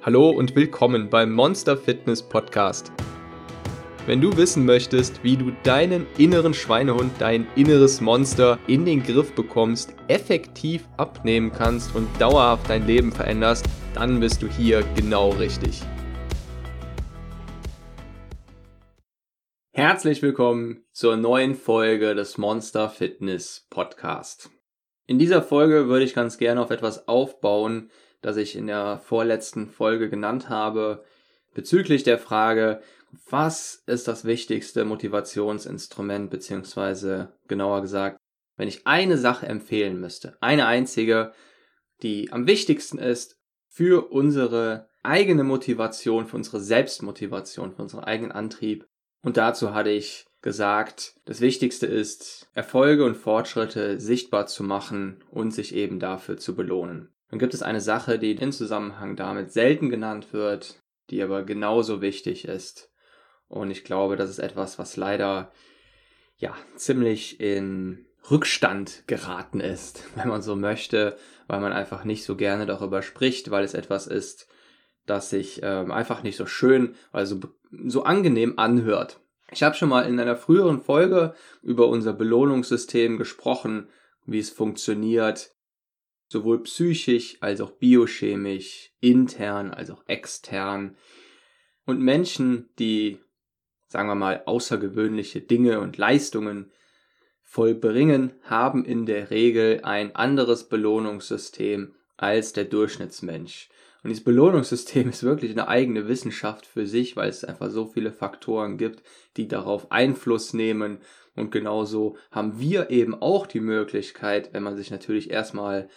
Hallo und willkommen beim Monster Fitness Podcast. Wenn du wissen möchtest, wie du deinen inneren Schweinehund, dein inneres Monster in den Griff bekommst, effektiv abnehmen kannst und dauerhaft dein Leben veränderst, dann bist du hier genau richtig. Herzlich willkommen zur neuen Folge des Monster Fitness Podcast. In dieser Folge würde ich ganz gerne auf etwas aufbauen, das ich in der vorletzten Folge genannt habe, bezüglich der Frage, was ist das wichtigste Motivationsinstrument, beziehungsweise genauer gesagt, wenn ich eine Sache empfehlen müsste, eine einzige, die am wichtigsten ist für unsere eigene Motivation, für unsere Selbstmotivation, für unseren eigenen Antrieb. Und dazu hatte ich gesagt, das Wichtigste ist, Erfolge und Fortschritte sichtbar zu machen und sich eben dafür zu belohnen. Dann gibt es eine Sache, die in Zusammenhang damit selten genannt wird, die aber genauso wichtig ist. Und ich glaube, das ist etwas, was leider ja ziemlich in Rückstand geraten ist, wenn man so möchte, weil man einfach nicht so gerne darüber spricht, weil es etwas ist, das sich ähm, einfach nicht so schön, also so angenehm anhört. Ich habe schon mal in einer früheren Folge über unser Belohnungssystem gesprochen, wie es funktioniert, sowohl psychisch als auch biochemisch, intern als auch extern. Und Menschen, die, sagen wir mal, außergewöhnliche Dinge und Leistungen vollbringen, haben in der Regel ein anderes Belohnungssystem als der Durchschnittsmensch. Und dieses Belohnungssystem ist wirklich eine eigene Wissenschaft für sich, weil es einfach so viele Faktoren gibt, die darauf Einfluss nehmen. Und genauso haben wir eben auch die Möglichkeit, wenn man sich natürlich erstmal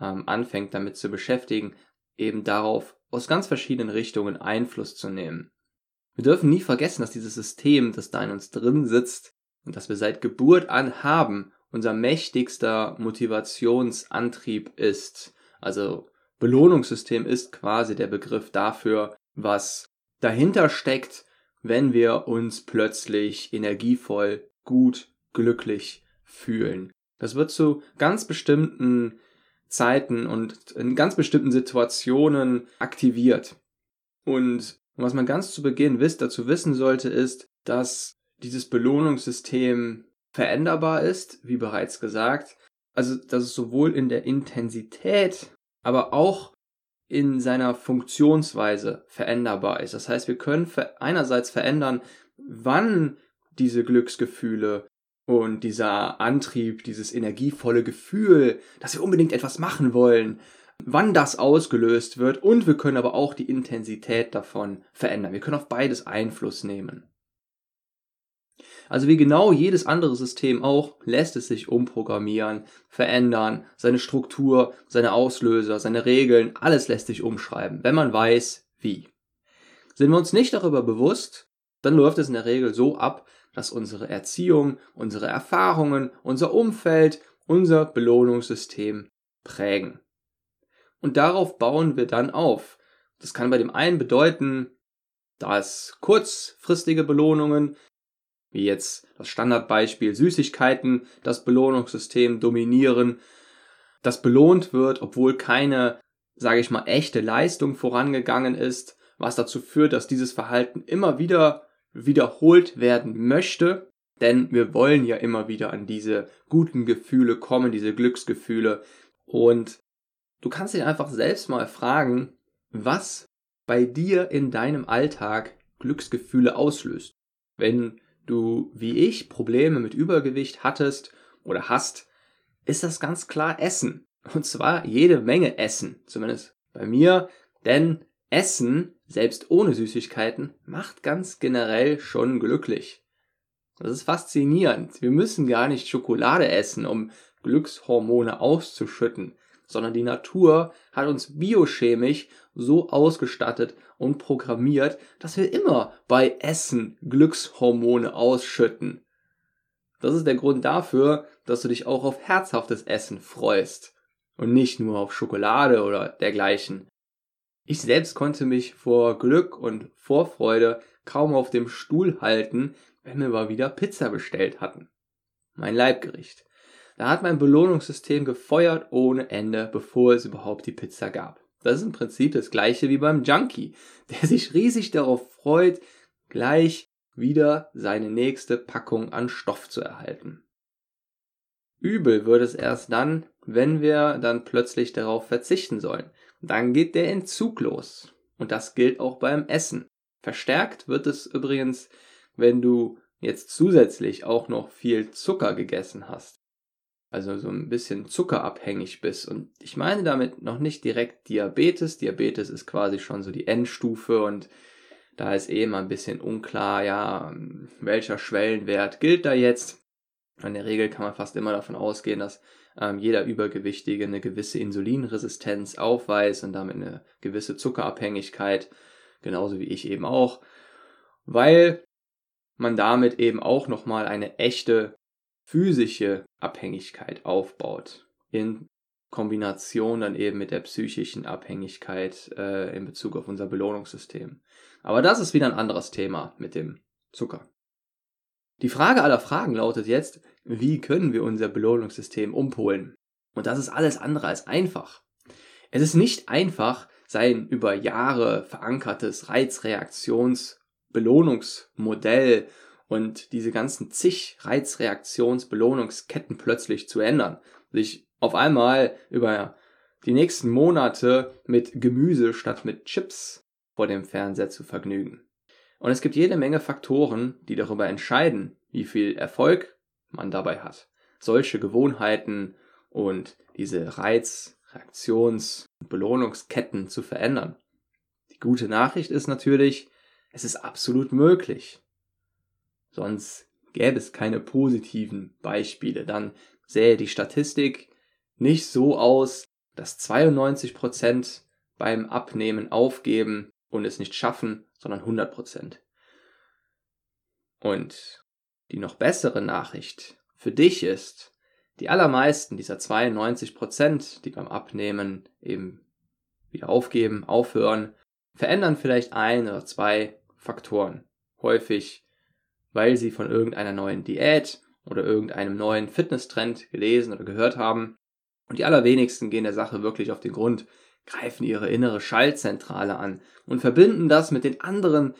ähm, anfängt damit zu beschäftigen, eben darauf aus ganz verschiedenen Richtungen Einfluss zu nehmen. Wir dürfen nie vergessen, dass dieses System, das da in uns drin sitzt und das wir seit Geburt an haben, unser mächtigster Motivationsantrieb ist. Also Belohnungssystem ist quasi der Begriff dafür, was dahinter steckt, wenn wir uns plötzlich energievoll, gut, glücklich fühlen. Das wird zu ganz bestimmten Zeiten und in ganz bestimmten Situationen aktiviert. Und was man ganz zu Beginn wisst, dazu wissen sollte, ist, dass dieses Belohnungssystem veränderbar ist, wie bereits gesagt. Also, dass es sowohl in der Intensität, aber auch in seiner Funktionsweise veränderbar ist. Das heißt, wir können einerseits verändern, wann diese Glücksgefühle und dieser Antrieb, dieses energievolle Gefühl, dass wir unbedingt etwas machen wollen, wann das ausgelöst wird und wir können aber auch die Intensität davon verändern. Wir können auf beides Einfluss nehmen. Also wie genau jedes andere System auch, lässt es sich umprogrammieren, verändern, seine Struktur, seine Auslöser, seine Regeln, alles lässt sich umschreiben, wenn man weiß, wie. Sind wir uns nicht darüber bewusst, dann läuft es in der Regel so ab, dass unsere Erziehung, unsere Erfahrungen, unser Umfeld, unser Belohnungssystem prägen. Und darauf bauen wir dann auf. Das kann bei dem einen bedeuten, dass kurzfristige Belohnungen, wie jetzt das Standardbeispiel Süßigkeiten, das Belohnungssystem dominieren, das belohnt wird, obwohl keine, sage ich mal, echte Leistung vorangegangen ist, was dazu führt, dass dieses Verhalten immer wieder wiederholt werden möchte, denn wir wollen ja immer wieder an diese guten Gefühle kommen, diese Glücksgefühle. Und du kannst dich einfach selbst mal fragen, was bei dir in deinem Alltag Glücksgefühle auslöst. Wenn du, wie ich, Probleme mit Übergewicht hattest oder hast, ist das ganz klar Essen. Und zwar jede Menge Essen, zumindest bei mir, denn Essen, selbst ohne Süßigkeiten, macht ganz generell schon glücklich. Das ist faszinierend. Wir müssen gar nicht Schokolade essen, um Glückshormone auszuschütten, sondern die Natur hat uns biochemisch so ausgestattet und programmiert, dass wir immer bei Essen Glückshormone ausschütten. Das ist der Grund dafür, dass du dich auch auf herzhaftes Essen freust und nicht nur auf Schokolade oder dergleichen. Ich selbst konnte mich vor Glück und Vorfreude kaum auf dem Stuhl halten, wenn wir mal wieder Pizza bestellt hatten. Mein Leibgericht. Da hat mein Belohnungssystem gefeuert ohne Ende, bevor es überhaupt die Pizza gab. Das ist im Prinzip das gleiche wie beim Junkie, der sich riesig darauf freut, gleich wieder seine nächste Packung an Stoff zu erhalten. Übel wird es erst dann, wenn wir dann plötzlich darauf verzichten sollen. Dann geht der Entzug los. Und das gilt auch beim Essen. Verstärkt wird es übrigens, wenn du jetzt zusätzlich auch noch viel Zucker gegessen hast. Also so ein bisschen zuckerabhängig bist. Und ich meine damit noch nicht direkt Diabetes. Diabetes ist quasi schon so die Endstufe und da ist eh mal ein bisschen unklar, ja, welcher Schwellenwert gilt da jetzt. In der Regel kann man fast immer davon ausgehen, dass ähm, jeder Übergewichtige eine gewisse Insulinresistenz aufweist und damit eine gewisse Zuckerabhängigkeit, genauso wie ich eben auch, weil man damit eben auch nochmal eine echte physische Abhängigkeit aufbaut, in Kombination dann eben mit der psychischen Abhängigkeit äh, in Bezug auf unser Belohnungssystem. Aber das ist wieder ein anderes Thema mit dem Zucker. Die Frage aller Fragen lautet jetzt, wie können wir unser Belohnungssystem umpolen? Und das ist alles andere als einfach. Es ist nicht einfach, sein über Jahre verankertes Reizreaktions-Belohnungsmodell und diese ganzen zig Reizreaktions-Belohnungsketten plötzlich zu ändern. Sich auf einmal über die nächsten Monate mit Gemüse statt mit Chips vor dem Fernseher zu vergnügen. Und es gibt jede Menge Faktoren, die darüber entscheiden, wie viel Erfolg man dabei hat. Solche Gewohnheiten und diese Reiz-, Reaktions- und Belohnungsketten zu verändern. Die gute Nachricht ist natürlich, es ist absolut möglich. Sonst gäbe es keine positiven Beispiele. Dann sähe die Statistik nicht so aus, dass 92 Prozent beim Abnehmen aufgeben und es nicht schaffen, sondern 100 Prozent. Und die noch bessere Nachricht für dich ist, die allermeisten dieser 92 Prozent, die beim Abnehmen eben wieder aufgeben, aufhören, verändern vielleicht ein oder zwei Faktoren. Häufig, weil sie von irgendeiner neuen Diät oder irgendeinem neuen Fitnesstrend gelesen oder gehört haben. Und die allerwenigsten gehen der Sache wirklich auf den Grund, greifen ihre innere Schaltzentrale an und verbinden das mit den anderen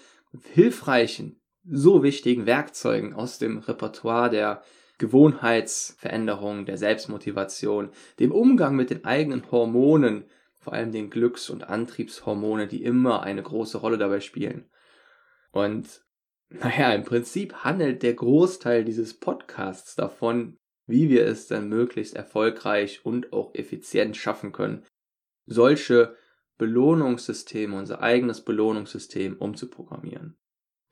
hilfreichen, so wichtigen Werkzeugen aus dem Repertoire der Gewohnheitsveränderung, der Selbstmotivation, dem Umgang mit den eigenen Hormonen, vor allem den Glücks- und Antriebshormone, die immer eine große Rolle dabei spielen. Und naja, im Prinzip handelt der Großteil dieses Podcasts davon, wie wir es dann möglichst erfolgreich und auch effizient schaffen können, solche Belohnungssysteme, unser eigenes Belohnungssystem umzuprogrammieren.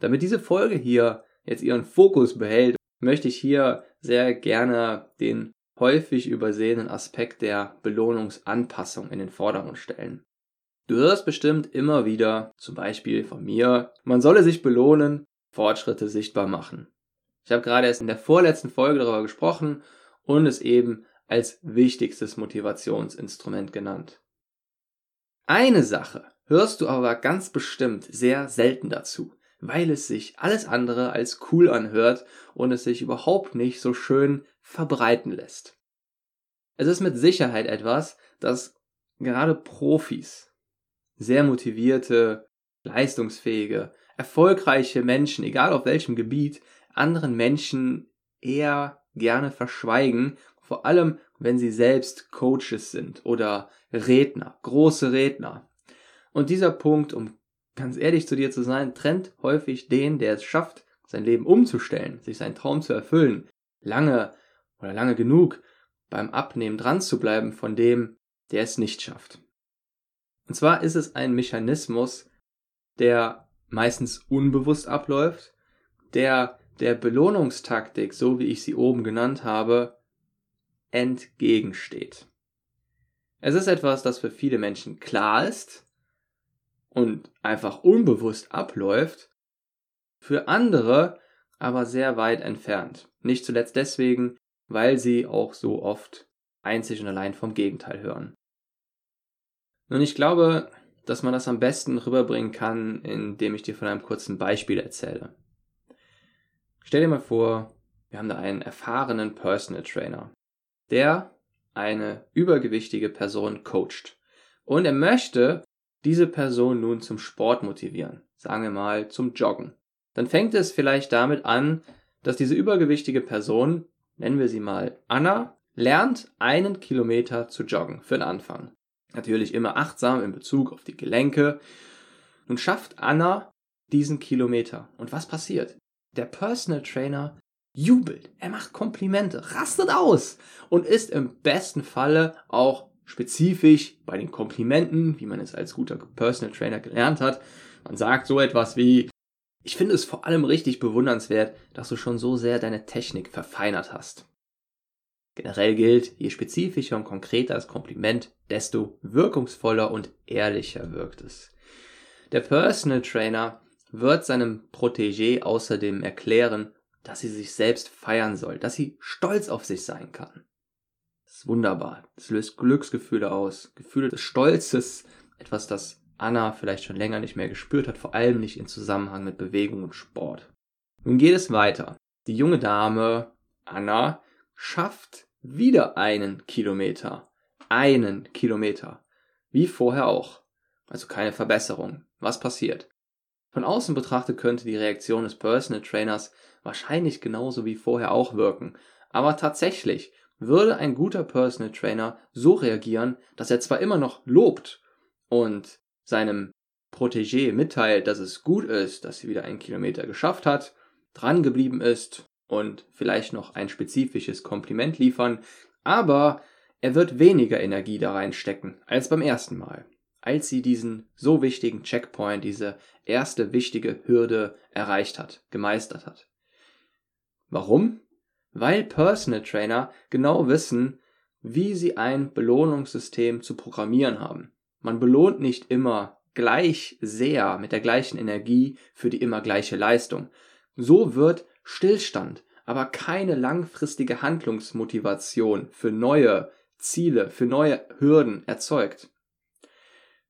Damit diese Folge hier jetzt ihren Fokus behält, möchte ich hier sehr gerne den häufig übersehenen Aspekt der Belohnungsanpassung in den Vordergrund stellen. Du hörst bestimmt immer wieder, zum Beispiel von mir, man solle sich belohnen, Fortschritte sichtbar machen. Ich habe gerade erst in der vorletzten Folge darüber gesprochen und es eben als wichtigstes Motivationsinstrument genannt. Eine Sache hörst du aber ganz bestimmt sehr selten dazu, weil es sich alles andere als cool anhört und es sich überhaupt nicht so schön verbreiten lässt. Es ist mit Sicherheit etwas, das gerade Profis, sehr motivierte, leistungsfähige, erfolgreiche Menschen, egal auf welchem Gebiet, anderen Menschen eher gerne verschweigen, vor allem wenn sie selbst Coaches sind oder Redner, große Redner. Und dieser Punkt, um ganz ehrlich zu dir zu sein, trennt häufig den, der es schafft, sein Leben umzustellen, sich seinen Traum zu erfüllen, lange oder lange genug beim Abnehmen dran zu bleiben von dem, der es nicht schafft. Und zwar ist es ein Mechanismus, der meistens unbewusst abläuft, der der Belohnungstaktik, so wie ich sie oben genannt habe, entgegensteht. Es ist etwas, das für viele Menschen klar ist und einfach unbewusst abläuft, für andere aber sehr weit entfernt. Nicht zuletzt deswegen, weil sie auch so oft einzig und allein vom Gegenteil hören. Nun, ich glaube, dass man das am besten rüberbringen kann, indem ich dir von einem kurzen Beispiel erzähle. Stell dir mal vor, wir haben da einen erfahrenen Personal Trainer der eine übergewichtige Person coacht Und er möchte diese Person nun zum Sport motivieren, sagen wir mal zum Joggen. Dann fängt es vielleicht damit an, dass diese übergewichtige Person, nennen wir sie mal Anna, lernt einen Kilometer zu joggen für den Anfang. Natürlich immer achtsam in Bezug auf die Gelenke. Nun schafft Anna diesen Kilometer. Und was passiert? Der Personal Trainer jubelt, er macht Komplimente, rastet aus und ist im besten Falle auch spezifisch bei den Komplimenten, wie man es als guter Personal Trainer gelernt hat. Man sagt so etwas wie, ich finde es vor allem richtig bewundernswert, dass du schon so sehr deine Technik verfeinert hast. Generell gilt, je spezifischer und konkreter das Kompliment, desto wirkungsvoller und ehrlicher wirkt es. Der Personal Trainer wird seinem Protégé außerdem erklären, dass sie sich selbst feiern soll, dass sie stolz auf sich sein kann. Das ist wunderbar. Das löst Glücksgefühle aus, Gefühle des Stolzes, etwas, das Anna vielleicht schon länger nicht mehr gespürt hat, vor allem nicht in Zusammenhang mit Bewegung und Sport. Nun geht es weiter. Die junge Dame, Anna, schafft wieder einen Kilometer. Einen Kilometer. Wie vorher auch. Also keine Verbesserung. Was passiert? Von außen betrachtet könnte die Reaktion des Personal Trainers wahrscheinlich genauso wie vorher auch wirken. Aber tatsächlich würde ein guter Personal Trainer so reagieren, dass er zwar immer noch lobt und seinem Protégé mitteilt, dass es gut ist, dass sie wieder einen Kilometer geschafft hat, dran geblieben ist und vielleicht noch ein spezifisches Kompliment liefern, aber er wird weniger Energie da reinstecken als beim ersten Mal als sie diesen so wichtigen Checkpoint, diese erste wichtige Hürde erreicht hat, gemeistert hat. Warum? Weil Personal Trainer genau wissen, wie sie ein Belohnungssystem zu programmieren haben. Man belohnt nicht immer gleich sehr mit der gleichen Energie für die immer gleiche Leistung. So wird Stillstand, aber keine langfristige Handlungsmotivation für neue Ziele, für neue Hürden erzeugt.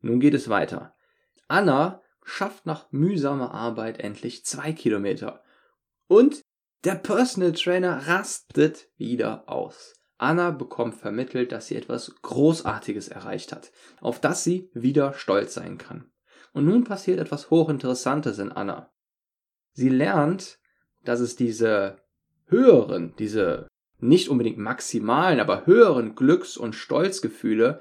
Nun geht es weiter. Anna schafft nach mühsamer Arbeit endlich zwei Kilometer. Und der Personal Trainer rastet wieder aus. Anna bekommt vermittelt, dass sie etwas Großartiges erreicht hat, auf das sie wieder stolz sein kann. Und nun passiert etwas Hochinteressantes in Anna. Sie lernt, dass es diese höheren, diese nicht unbedingt maximalen, aber höheren Glücks- und Stolzgefühle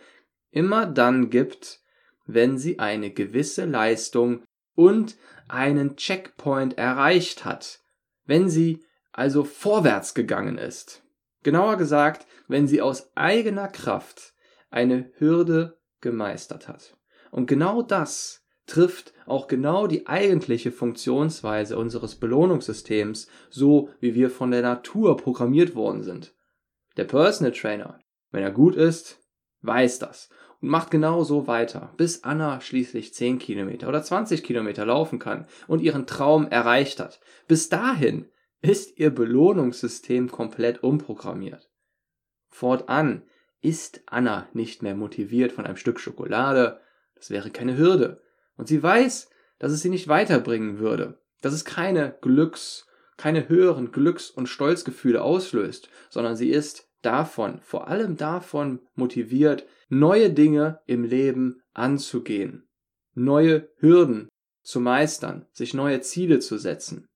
immer dann gibt, wenn sie eine gewisse Leistung und einen Checkpoint erreicht hat, wenn sie also vorwärts gegangen ist. Genauer gesagt, wenn sie aus eigener Kraft eine Hürde gemeistert hat. Und genau das trifft auch genau die eigentliche Funktionsweise unseres Belohnungssystems, so wie wir von der Natur programmiert worden sind. Der Personal Trainer, wenn er gut ist, weiß das und macht genau so weiter, bis Anna schließlich 10 Kilometer oder 20 Kilometer laufen kann und ihren Traum erreicht hat. Bis dahin ist ihr Belohnungssystem komplett umprogrammiert. Fortan ist Anna nicht mehr motiviert von einem Stück Schokolade, das wäre keine Hürde. Und sie weiß, dass es sie nicht weiterbringen würde, dass es keine Glücks, keine höheren Glücks- und Stolzgefühle auslöst, sondern sie ist davon, vor allem davon motiviert, neue Dinge im Leben anzugehen, neue Hürden zu meistern, sich neue Ziele zu setzen.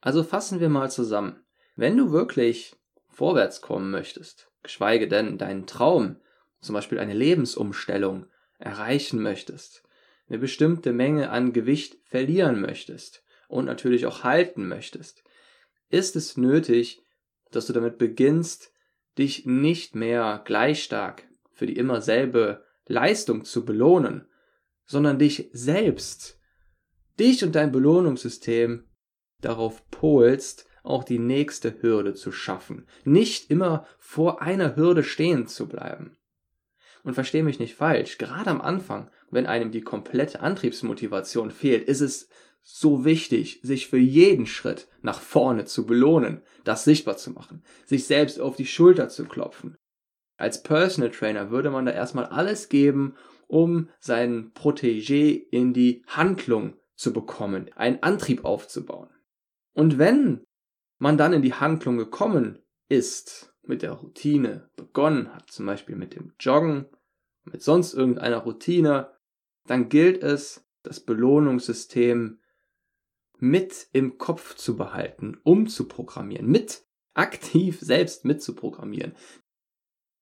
Also fassen wir mal zusammen. Wenn du wirklich vorwärts kommen möchtest, geschweige denn deinen Traum, zum Beispiel eine Lebensumstellung, erreichen möchtest, eine bestimmte Menge an Gewicht verlieren möchtest und natürlich auch halten möchtest, ist es nötig, dass du damit beginnst, dich nicht mehr gleich stark für die immer selbe Leistung zu belohnen, sondern dich selbst, dich und dein Belohnungssystem darauf polst, auch die nächste Hürde zu schaffen, nicht immer vor einer Hürde stehen zu bleiben. Und versteh mich nicht falsch, gerade am Anfang, wenn einem die komplette Antriebsmotivation fehlt, ist es so wichtig, sich für jeden Schritt nach vorne zu belohnen, das sichtbar zu machen, sich selbst auf die Schulter zu klopfen. Als Personal Trainer würde man da erstmal alles geben, um seinen Protégé in die Handlung zu bekommen, einen Antrieb aufzubauen. Und wenn man dann in die Handlung gekommen ist, mit der Routine begonnen hat, zum Beispiel mit dem Joggen, mit sonst irgendeiner Routine, dann gilt es, das Belohnungssystem mit im Kopf zu behalten, umzuprogrammieren, mit aktiv selbst mitzuprogrammieren.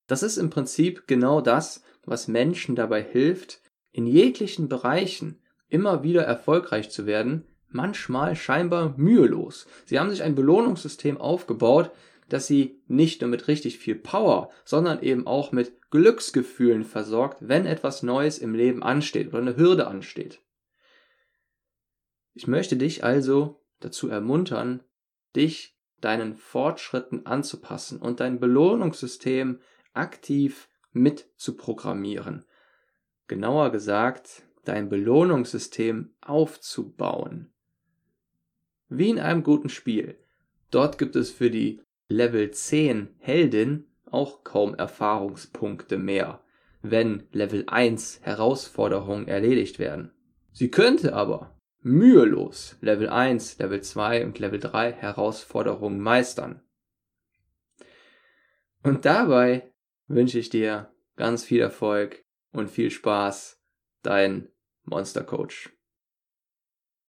Das ist im Prinzip genau das, was Menschen dabei hilft, in jeglichen Bereichen immer wieder erfolgreich zu werden, manchmal scheinbar mühelos. Sie haben sich ein Belohnungssystem aufgebaut, das sie nicht nur mit richtig viel Power, sondern eben auch mit Glücksgefühlen versorgt, wenn etwas Neues im Leben ansteht oder eine Hürde ansteht. Ich möchte dich also dazu ermuntern, dich deinen Fortschritten anzupassen und dein Belohnungssystem aktiv mit zu programmieren. Genauer gesagt, dein Belohnungssystem aufzubauen. Wie in einem guten Spiel. Dort gibt es für die Level 10 Heldin auch kaum Erfahrungspunkte mehr, wenn Level 1 Herausforderungen erledigt werden. Sie könnte aber mühelos Level 1, Level 2 und Level 3 Herausforderungen meistern. Und dabei wünsche ich dir ganz viel Erfolg und viel Spaß, dein Monster Coach.